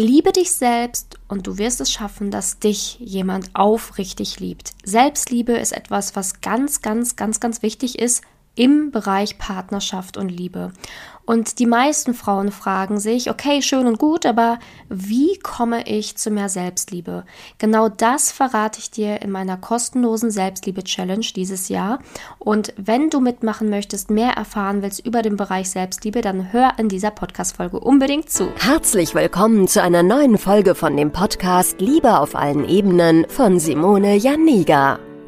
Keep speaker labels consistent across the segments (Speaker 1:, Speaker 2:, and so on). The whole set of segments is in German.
Speaker 1: Liebe dich selbst und du wirst es schaffen, dass dich jemand aufrichtig liebt. Selbstliebe ist etwas, was ganz, ganz, ganz, ganz wichtig ist im Bereich Partnerschaft und Liebe. Und die meisten Frauen fragen sich, okay, schön und gut, aber wie komme ich zu mehr Selbstliebe? Genau das verrate ich dir in meiner kostenlosen Selbstliebe-Challenge dieses Jahr. Und wenn du mitmachen möchtest, mehr erfahren willst über den Bereich Selbstliebe, dann hör in dieser Podcast-Folge unbedingt zu.
Speaker 2: Herzlich willkommen zu einer neuen Folge von dem Podcast Liebe auf allen Ebenen von Simone Janiga.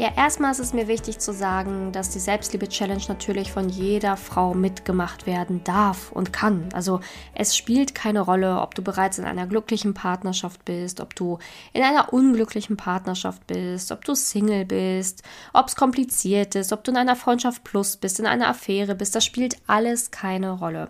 Speaker 1: Ja, erstmal ist es mir wichtig zu sagen, dass die Selbstliebe-Challenge natürlich von jeder Frau mitgemacht werden darf und kann. Also es spielt keine Rolle, ob du bereits in einer glücklichen Partnerschaft bist, ob du in einer unglücklichen Partnerschaft bist, ob du Single bist, ob es kompliziert ist, ob du in einer Freundschaft plus bist, in einer Affäre bist. Das spielt alles keine Rolle.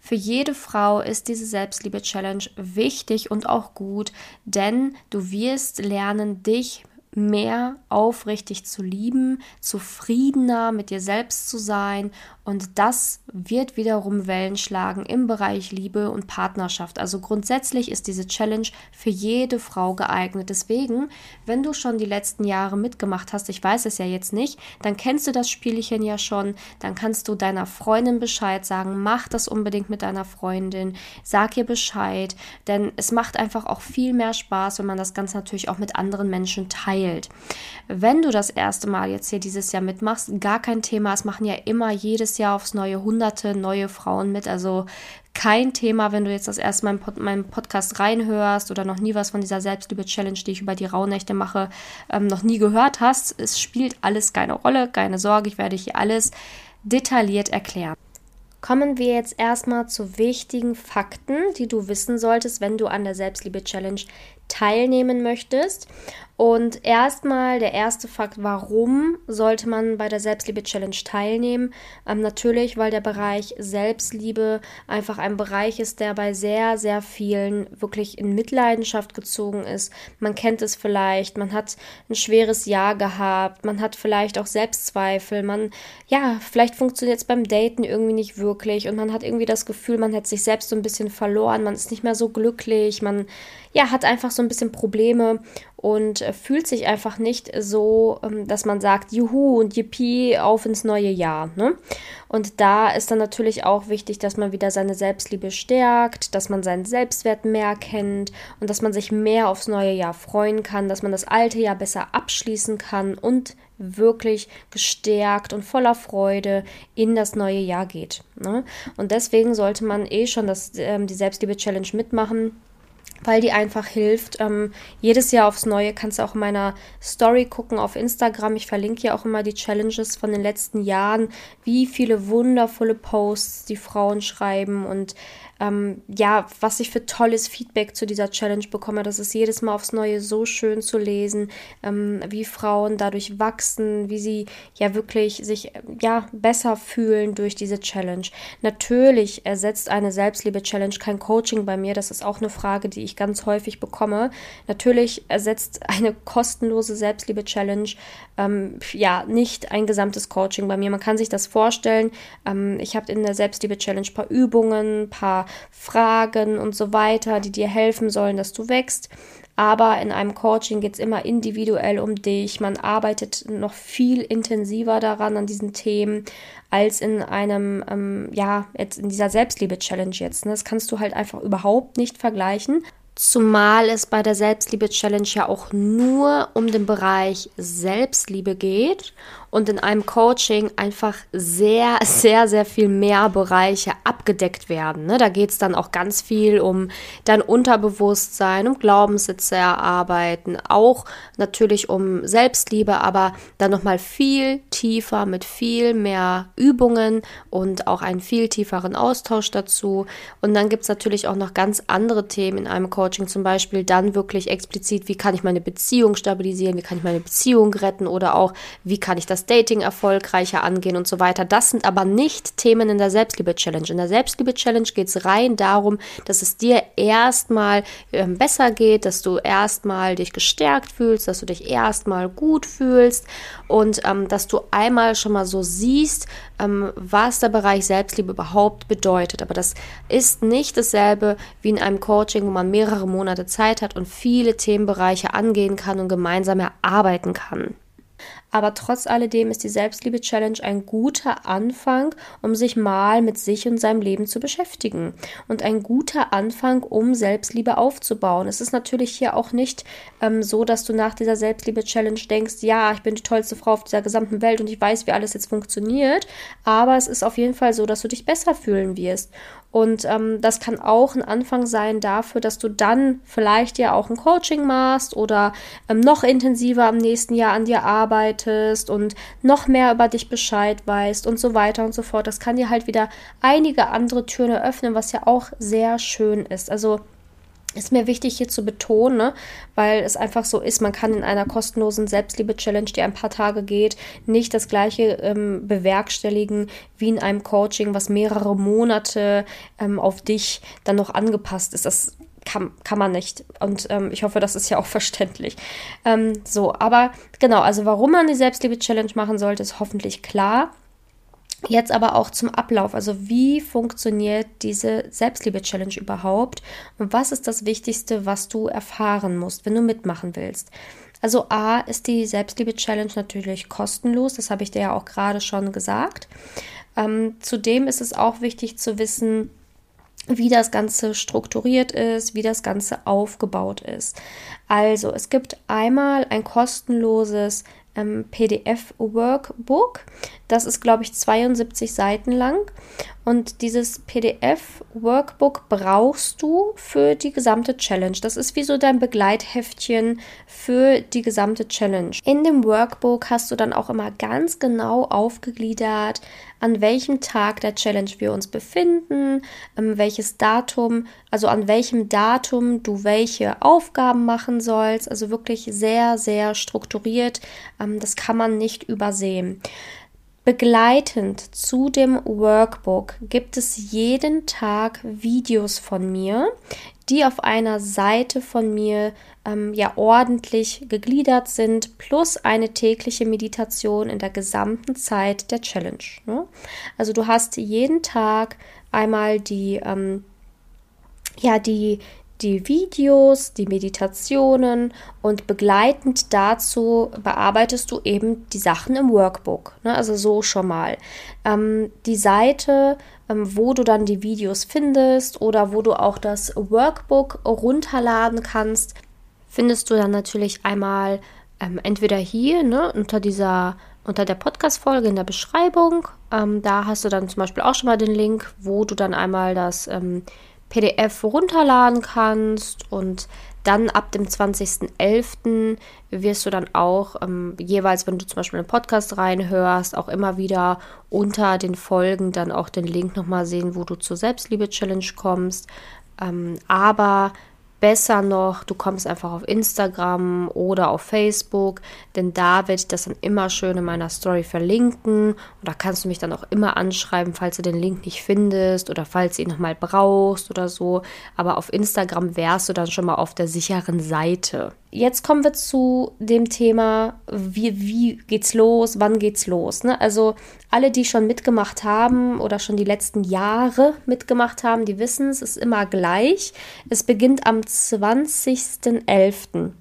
Speaker 1: Für jede Frau ist diese Selbstliebe-Challenge wichtig und auch gut, denn du wirst lernen, dich mehr aufrichtig zu lieben, zufriedener mit dir selbst zu sein und das wird wiederum Wellen schlagen im Bereich Liebe und Partnerschaft. Also grundsätzlich ist diese Challenge für jede Frau geeignet. Deswegen, wenn du schon die letzten Jahre mitgemacht hast, ich weiß es ja jetzt nicht, dann kennst du das Spielchen ja schon, dann kannst du deiner Freundin Bescheid sagen, mach das unbedingt mit deiner Freundin, sag ihr Bescheid, denn es macht einfach auch viel mehr Spaß, wenn man das Ganze natürlich auch mit anderen Menschen teilt. Wenn du das erste Mal jetzt hier dieses Jahr mitmachst, gar kein Thema, es machen ja immer jedes Jahr aufs neue hunderte neue Frauen mit. Also kein Thema, wenn du jetzt das erste Mal in Pod meinen Podcast reinhörst oder noch nie was von dieser Selbstliebe-Challenge, die ich über die Rauhnächte mache, ähm, noch nie gehört hast. Es spielt alles keine Rolle, keine Sorge, ich werde hier alles detailliert erklären. Kommen wir jetzt erstmal zu wichtigen Fakten, die du wissen solltest, wenn du an der Selbstliebe-Challenge teilnehmen möchtest. Und erstmal der erste Fakt, warum sollte man bei der Selbstliebe-Challenge teilnehmen? Ähm, natürlich, weil der Bereich Selbstliebe einfach ein Bereich ist, der bei sehr, sehr vielen wirklich in Mitleidenschaft gezogen ist. Man kennt es vielleicht, man hat ein schweres Jahr gehabt, man hat vielleicht auch Selbstzweifel, man, ja, vielleicht funktioniert es beim Daten irgendwie nicht wirklich und man hat irgendwie das Gefühl, man hat sich selbst so ein bisschen verloren, man ist nicht mehr so glücklich, man, ja, hat einfach so ein bisschen Probleme und äh, fühlt sich einfach nicht so, ähm, dass man sagt, juhu und yippie, auf ins neue Jahr. Ne? Und da ist dann natürlich auch wichtig, dass man wieder seine Selbstliebe stärkt, dass man seinen Selbstwert mehr kennt und dass man sich mehr aufs neue Jahr freuen kann, dass man das alte Jahr besser abschließen kann und wirklich gestärkt und voller Freude in das neue Jahr geht. Ne? Und deswegen sollte man eh schon das, ähm, die Selbstliebe-Challenge mitmachen weil die einfach hilft. Ähm, jedes Jahr aufs Neue kannst du auch in meiner Story gucken auf Instagram. Ich verlinke ja auch immer die Challenges von den letzten Jahren, wie viele wundervolle Posts die Frauen schreiben und ähm, ja, was ich für tolles Feedback zu dieser Challenge bekomme. Das ist jedes Mal aufs Neue so schön zu lesen, ähm, wie Frauen dadurch wachsen, wie sie ja wirklich sich ja besser fühlen durch diese Challenge. Natürlich ersetzt eine Selbstliebe-Challenge kein Coaching bei mir. Das ist auch eine Frage, die ich ganz häufig bekomme. Natürlich ersetzt eine kostenlose Selbstliebe-Challenge ähm, ja nicht ein gesamtes Coaching bei mir. Man kann sich das vorstellen. Ähm, ich habe in der Selbstliebe-Challenge ein paar Übungen, ein paar Fragen und so weiter, die dir helfen sollen, dass du wächst. Aber in einem Coaching geht es immer individuell um dich. Man arbeitet noch viel intensiver daran, an diesen Themen, als in einem, ähm, ja, jetzt in dieser Selbstliebe-Challenge jetzt. Ne? Das kannst du halt einfach überhaupt nicht vergleichen. Zumal es bei der Selbstliebe-Challenge ja auch nur um den Bereich Selbstliebe geht und in einem Coaching einfach sehr, sehr, sehr viel mehr Bereiche abgedeckt werden. Ne? Da geht es dann auch ganz viel um dein Unterbewusstsein, um Glaubenssätze erarbeiten, auch natürlich um Selbstliebe, aber dann nochmal viel tiefer mit viel mehr Übungen und auch einen viel tieferen Austausch dazu. Und dann gibt es natürlich auch noch ganz andere Themen in einem Coaching, zum Beispiel dann wirklich explizit, wie kann ich meine Beziehung stabilisieren, wie kann ich meine Beziehung retten oder auch, wie kann ich das Dating erfolgreicher angehen und so weiter. Das sind aber nicht Themen in der Selbstliebe-Challenge. In der Selbstliebe-Challenge geht es rein darum, dass es dir erstmal ähm, besser geht, dass du erstmal dich gestärkt fühlst, dass du dich erstmal gut fühlst und ähm, dass du einmal schon mal so siehst, ähm, was der Bereich Selbstliebe überhaupt bedeutet. Aber das ist nicht dasselbe wie in einem Coaching, wo man mehrere Monate Zeit hat und viele Themenbereiche angehen kann und gemeinsam erarbeiten kann. Aber trotz alledem ist die Selbstliebe-Challenge ein guter Anfang, um sich mal mit sich und seinem Leben zu beschäftigen. Und ein guter Anfang, um Selbstliebe aufzubauen. Es ist natürlich hier auch nicht ähm, so, dass du nach dieser Selbstliebe-Challenge denkst, ja, ich bin die tollste Frau auf dieser gesamten Welt und ich weiß, wie alles jetzt funktioniert. Aber es ist auf jeden Fall so, dass du dich besser fühlen wirst. Und ähm, das kann auch ein Anfang sein dafür, dass du dann vielleicht ja auch ein Coaching machst oder ähm, noch intensiver im nächsten Jahr an dir arbeitest und noch mehr über dich Bescheid weißt und so weiter und so fort. Das kann dir halt wieder einige andere Türen eröffnen, was ja auch sehr schön ist. Also ist mir wichtig hier zu betonen, ne? weil es einfach so ist, man kann in einer kostenlosen Selbstliebe-Challenge, die ein paar Tage geht, nicht das gleiche ähm, bewerkstelligen wie in einem Coaching, was mehrere Monate ähm, auf dich dann noch angepasst ist. Das kann, kann man nicht. Und ähm, ich hoffe, das ist ja auch verständlich. Ähm, so, aber genau, also warum man die Selbstliebe-Challenge machen sollte, ist hoffentlich klar. Jetzt aber auch zum Ablauf. Also wie funktioniert diese Selbstliebe-Challenge überhaupt? Und was ist das Wichtigste, was du erfahren musst, wenn du mitmachen willst? Also A ist die Selbstliebe-Challenge natürlich kostenlos. Das habe ich dir ja auch gerade schon gesagt. Ähm, zudem ist es auch wichtig zu wissen, wie das Ganze strukturiert ist, wie das Ganze aufgebaut ist. Also es gibt einmal ein kostenloses ähm, PDF-Workbook. Das ist, glaube ich, 72 Seiten lang. Und dieses PDF-Workbook brauchst du für die gesamte Challenge. Das ist wie so dein Begleitheftchen für die gesamte Challenge. In dem Workbook hast du dann auch immer ganz genau aufgegliedert, an welchem Tag der Challenge wir uns befinden, ähm, welches Datum, also an welchem Datum du welche Aufgaben machen sollst. Also wirklich sehr, sehr strukturiert. Ähm, das kann man nicht übersehen. Begleitend zu dem Workbook gibt es jeden Tag Videos von mir, die auf einer Seite von mir ähm, ja ordentlich gegliedert sind, plus eine tägliche Meditation in der gesamten Zeit der Challenge. Ne? Also du hast jeden Tag einmal die ähm, ja die die Videos, die Meditationen und begleitend dazu bearbeitest du eben die Sachen im Workbook. Ne? Also so schon mal. Ähm, die Seite, wo du dann die Videos findest oder wo du auch das Workbook runterladen kannst, findest du dann natürlich einmal ähm, entweder hier ne, unter dieser unter der Podcast-Folge in der Beschreibung. Ähm, da hast du dann zum Beispiel auch schon mal den Link, wo du dann einmal das ähm, PDF runterladen kannst und dann ab dem 20.11. wirst du dann auch ähm, jeweils, wenn du zum Beispiel einen Podcast reinhörst, auch immer wieder unter den Folgen dann auch den Link nochmal sehen, wo du zur Selbstliebe-Challenge kommst. Ähm, aber Besser noch, du kommst einfach auf Instagram oder auf Facebook, denn da werde ich das dann immer schön in meiner Story verlinken. Und da kannst du mich dann auch immer anschreiben, falls du den Link nicht findest oder falls du ihn nochmal brauchst oder so. Aber auf Instagram wärst du dann schon mal auf der sicheren Seite. Jetzt kommen wir zu dem Thema, wie, wie geht's los, wann geht's los. Ne? Also alle, die schon mitgemacht haben oder schon die letzten Jahre mitgemacht haben, die wissen es, ist immer gleich. Es beginnt am 20.11.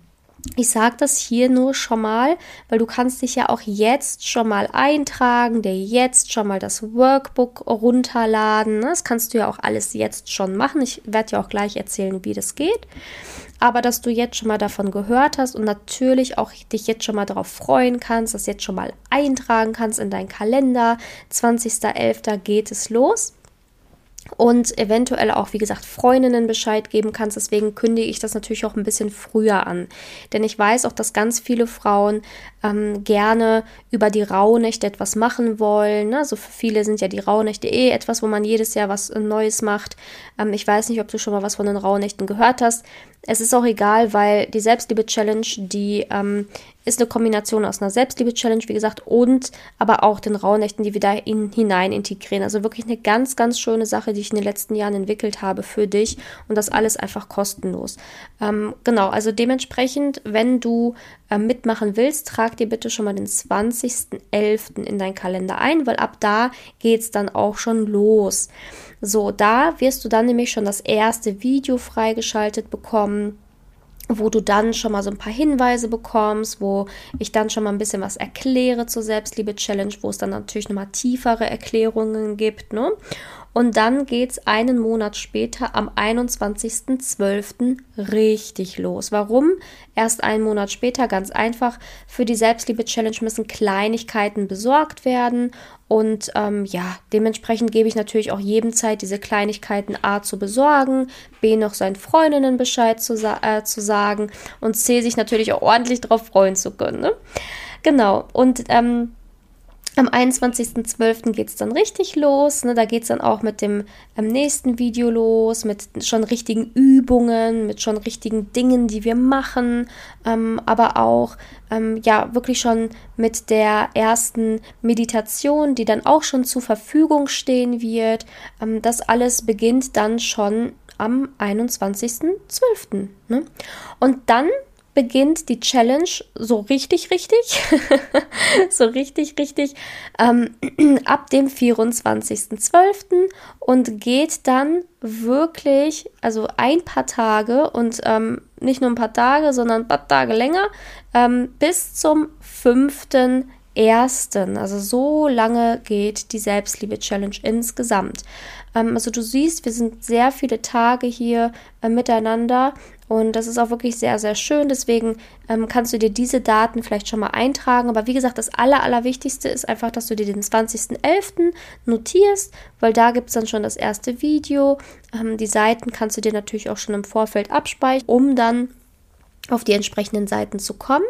Speaker 1: Ich sage das hier nur schon mal, weil du kannst dich ja auch jetzt schon mal eintragen, dir jetzt schon mal das Workbook runterladen. Das kannst du ja auch alles jetzt schon machen. Ich werde dir auch gleich erzählen, wie das geht. Aber dass du jetzt schon mal davon gehört hast und natürlich auch dich jetzt schon mal darauf freuen kannst, das jetzt schon mal eintragen kannst in deinen Kalender. 20.11. geht es los und eventuell auch, wie gesagt, Freundinnen Bescheid geben kannst. Deswegen kündige ich das natürlich auch ein bisschen früher an. Denn ich weiß auch, dass ganz viele Frauen ähm, gerne über die Rauhnächte etwas machen wollen. Ne? Also für viele sind ja die Rauhnächte eh etwas, wo man jedes Jahr was Neues macht. Ähm, ich weiß nicht, ob du schon mal was von den Rauhnächten gehört hast. Es ist auch egal, weil die Selbstliebe-Challenge, die ähm, ist eine Kombination aus einer Selbstliebe-Challenge, wie gesagt, und aber auch den Rauhnächten, die wir da in, hinein integrieren. Also wirklich eine ganz, ganz schöne Sache, die ich in den letzten Jahren entwickelt habe für dich und das alles einfach kostenlos. Ähm, genau, also dementsprechend, wenn du äh, mitmachen willst, trag dir bitte schon mal den 20.11. in deinen Kalender ein, weil ab da geht es dann auch schon los. So, da wirst du dann nämlich schon das erste Video freigeschaltet bekommen wo du dann schon mal so ein paar Hinweise bekommst, wo ich dann schon mal ein bisschen was erkläre zur Selbstliebe-Challenge, wo es dann natürlich nochmal tiefere Erklärungen gibt, ne? Und dann geht es einen Monat später am 21.12. richtig los. Warum? Erst einen Monat später, ganz einfach. Für die Selbstliebe-Challenge müssen Kleinigkeiten besorgt werden. Und ähm, ja, dementsprechend gebe ich natürlich auch jedem Zeit, diese Kleinigkeiten A zu besorgen, B noch seinen Freundinnen Bescheid zu, äh, zu sagen und C sich natürlich auch ordentlich darauf freuen zu können. Ne? Genau. Und ähm, am 21.12. geht es dann richtig los. Ne? Da geht es dann auch mit dem ähm, nächsten Video los, mit schon richtigen Übungen, mit schon richtigen Dingen, die wir machen, ähm, aber auch ähm, ja wirklich schon mit der ersten Meditation, die dann auch schon zur Verfügung stehen wird. Ähm, das alles beginnt dann schon am 21.12. Ne? Und dann beginnt die Challenge so richtig, richtig, so richtig, richtig ähm, ab dem 24.12. und geht dann wirklich, also ein paar Tage und ähm, nicht nur ein paar Tage, sondern ein paar Tage länger, ähm, bis zum 5.1. Also so lange geht die Selbstliebe-Challenge insgesamt. Ähm, also du siehst, wir sind sehr viele Tage hier äh, miteinander und das ist auch wirklich sehr, sehr schön. Deswegen ähm, kannst du dir diese Daten vielleicht schon mal eintragen. Aber wie gesagt, das Aller, Allerwichtigste ist einfach, dass du dir den 20.11. notierst, weil da gibt es dann schon das erste Video. Ähm, die Seiten kannst du dir natürlich auch schon im Vorfeld abspeichern, um dann auf die entsprechenden Seiten zu kommen.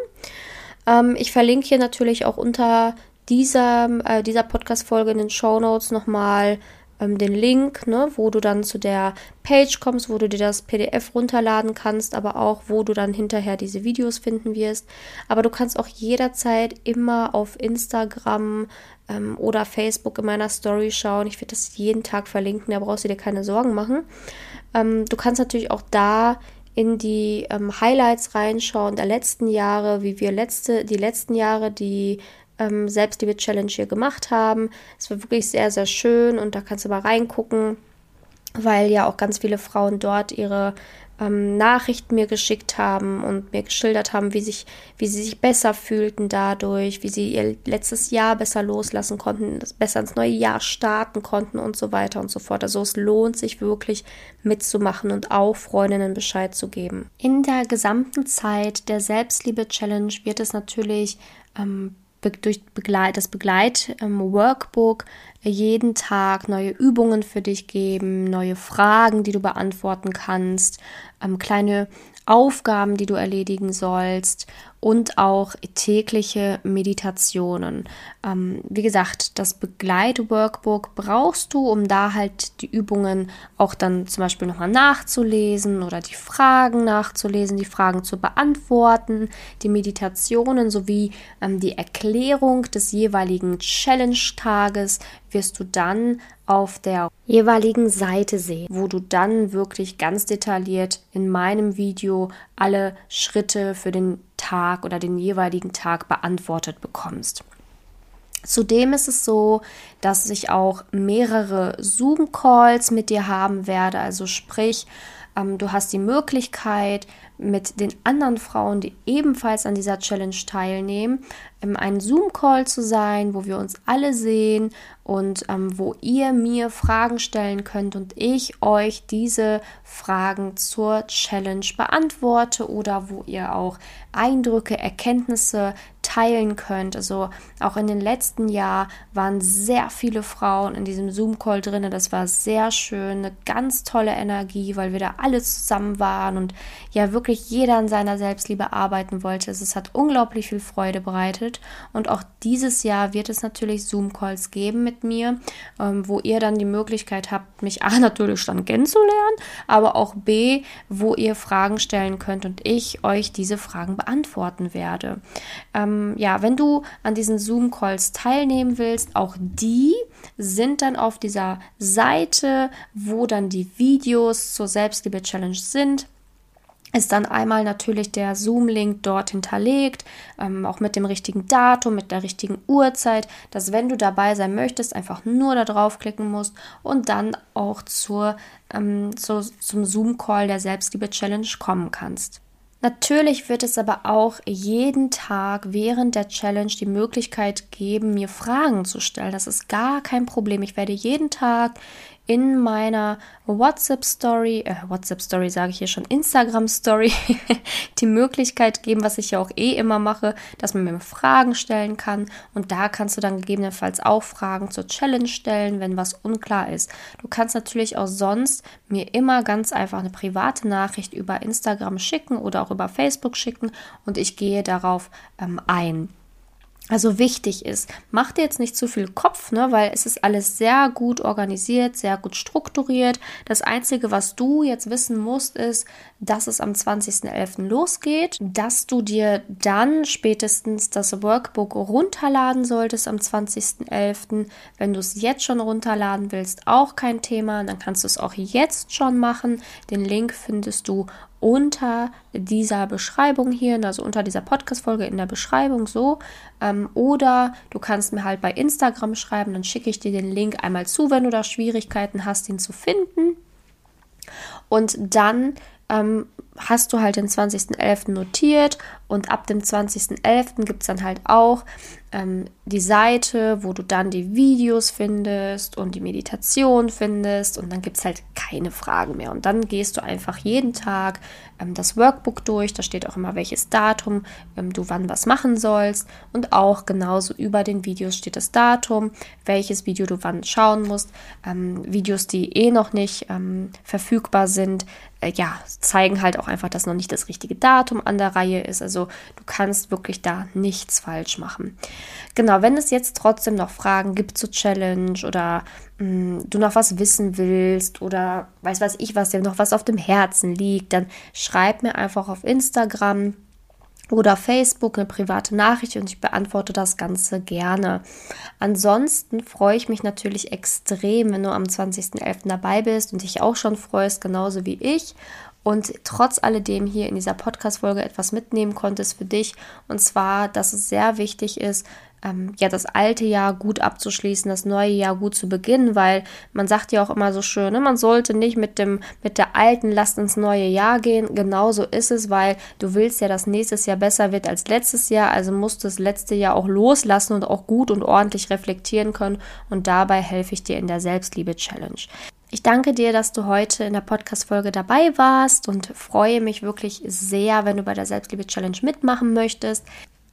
Speaker 1: Ähm, ich verlinke hier natürlich auch unter dieser, äh, dieser Podcast-Folge in den Show Notes nochmal ähm, den Link, ne, wo du dann zu der Page kommst, wo du dir das PDF runterladen kannst, aber auch, wo du dann hinterher diese Videos finden wirst. Aber du kannst auch jederzeit immer auf Instagram ähm, oder Facebook in meiner Story schauen. Ich werde das jeden Tag verlinken, da brauchst du dir keine Sorgen machen. Ähm, du kannst natürlich auch da in die ähm, Highlights reinschauen der letzten Jahre, wie wir letzte, die letzten Jahre die ähm, Selbstliebe-Challenge hier gemacht haben. Es war wirklich sehr, sehr schön und da kannst du mal reingucken, weil ja auch ganz viele Frauen dort ihre ähm, Nachrichten mir geschickt haben und mir geschildert haben, wie, sich, wie sie sich besser fühlten dadurch, wie sie ihr letztes Jahr besser loslassen konnten, besser ins neue Jahr starten konnten und so weiter und so fort. Also es lohnt sich wirklich mitzumachen und auch Freundinnen Bescheid zu geben. In der gesamten Zeit der Selbstliebe-Challenge wird es natürlich ähm, durch Begleit, das Begleit-Workbook ähm, jeden Tag neue Übungen für dich geben, neue Fragen, die du beantworten kannst, ähm, kleine Aufgaben, die du erledigen sollst und auch tägliche Meditationen. Ähm, wie gesagt, das Begleit-Workbook brauchst du, um da halt die Übungen auch dann zum Beispiel nochmal nachzulesen oder die Fragen nachzulesen, die Fragen zu beantworten, die Meditationen sowie ähm, die Erklärung des jeweiligen Challenge-Tages wirst du dann auf der jeweiligen Seite sehen, wo du dann wirklich ganz detailliert in meinem Video alle Schritte für den Tag oder den jeweiligen Tag beantwortet bekommst. Zudem ist es so, dass ich auch mehrere Zoom-Calls mit dir haben werde. Also sprich, ähm, du hast die Möglichkeit, mit den anderen Frauen, die ebenfalls an dieser Challenge teilnehmen, in einem Zoom-Call zu sein, wo wir uns alle sehen und ähm, wo ihr mir Fragen stellen könnt und ich euch diese Fragen zur Challenge beantworte oder wo ihr auch Eindrücke, Erkenntnisse teilen könnt. Also auch in den letzten Jahren waren sehr viele Frauen in diesem Zoom-Call drin. Das war sehr schön, eine ganz tolle Energie, weil wir da alle zusammen waren und ja wirklich jeder an seiner Selbstliebe arbeiten wollte. Es hat unglaublich viel Freude bereitet. Und auch dieses Jahr wird es natürlich Zoom-Calls geben mit mir, ähm, wo ihr dann die Möglichkeit habt, mich A natürlich dann kennenzulernen, aber auch B, wo ihr Fragen stellen könnt und ich euch diese Fragen beantworten werde. Ähm, ja, wenn du an diesen Zoom-Calls teilnehmen willst, auch die sind dann auf dieser Seite, wo dann die Videos zur Selbstliebe-Challenge sind ist dann einmal natürlich der Zoom-Link dort hinterlegt, ähm, auch mit dem richtigen Datum, mit der richtigen Uhrzeit, dass wenn du dabei sein möchtest, einfach nur da draufklicken musst und dann auch zur, ähm, zu, zum Zoom-Call der Selbstliebe-Challenge kommen kannst. Natürlich wird es aber auch jeden Tag während der Challenge die Möglichkeit geben, mir Fragen zu stellen. Das ist gar kein Problem. Ich werde jeden Tag in meiner WhatsApp-Story, äh, WhatsApp-Story sage ich hier schon, Instagram-Story, die Möglichkeit geben, was ich ja auch eh immer mache, dass man mir Fragen stellen kann. Und da kannst du dann gegebenenfalls auch Fragen zur Challenge stellen, wenn was unklar ist. Du kannst natürlich auch sonst mir immer ganz einfach eine private Nachricht über Instagram schicken oder auch über Facebook schicken und ich gehe darauf ähm, ein also wichtig ist, mach dir jetzt nicht zu viel Kopf, ne, weil es ist alles sehr gut organisiert, sehr gut strukturiert. Das Einzige, was du jetzt wissen musst, ist, dass es am 20.11. losgeht, dass du dir dann spätestens das Workbook runterladen solltest am 20.11. Wenn du es jetzt schon runterladen willst, auch kein Thema, dann kannst du es auch jetzt schon machen. Den Link findest du unter dieser Beschreibung hier, also unter dieser Podcast-Folge in der Beschreibung so. Ähm, oder du kannst mir halt bei Instagram schreiben, dann schicke ich dir den Link einmal zu, wenn du da Schwierigkeiten hast, ihn zu finden. Und dann ähm, hast du halt den 20.11. notiert und ab dem 20.11. gibt es dann halt auch ähm, die Seite, wo du dann die Videos findest und die Meditation findest und dann gibt es halt keine Fragen mehr. Und dann gehst du einfach jeden Tag ähm, das Workbook durch, da steht auch immer welches Datum ähm, du wann was machen sollst und auch genauso über den Videos steht das Datum, welches Video du wann schauen musst. Ähm, Videos, die eh noch nicht ähm, verfügbar sind, äh, ja, zeigen halt auch einfach, dass noch nicht das richtige Datum an der Reihe ist. Also du kannst wirklich da nichts falsch machen. Genau, wenn es jetzt trotzdem noch Fragen gibt zur Challenge oder mh, hm, du noch was wissen willst oder weiß weiß ich was, dir noch was auf dem Herzen liegt, dann schreib mir einfach auf Instagram oder Facebook eine private Nachricht und ich beantworte das Ganze gerne. Ansonsten freue ich mich natürlich extrem, wenn du am 20.11. dabei bist und dich auch schon freust, genauso wie ich und trotz alledem hier in dieser Podcast-Folge etwas mitnehmen konntest für dich. Und zwar, dass es sehr wichtig ist, ähm, ja, das alte Jahr gut abzuschließen, das neue Jahr gut zu beginnen, weil man sagt ja auch immer so schön, ne, man sollte nicht mit dem, mit der alten Last ins neue Jahr gehen. Genauso ist es, weil du willst ja, dass nächstes Jahr besser wird als letztes Jahr, also musst du das letzte Jahr auch loslassen und auch gut und ordentlich reflektieren können. Und dabei helfe ich dir in der Selbstliebe-Challenge. Ich danke dir, dass du heute in der Podcast-Folge dabei warst und freue mich wirklich sehr, wenn du bei der Selbstliebe-Challenge mitmachen möchtest.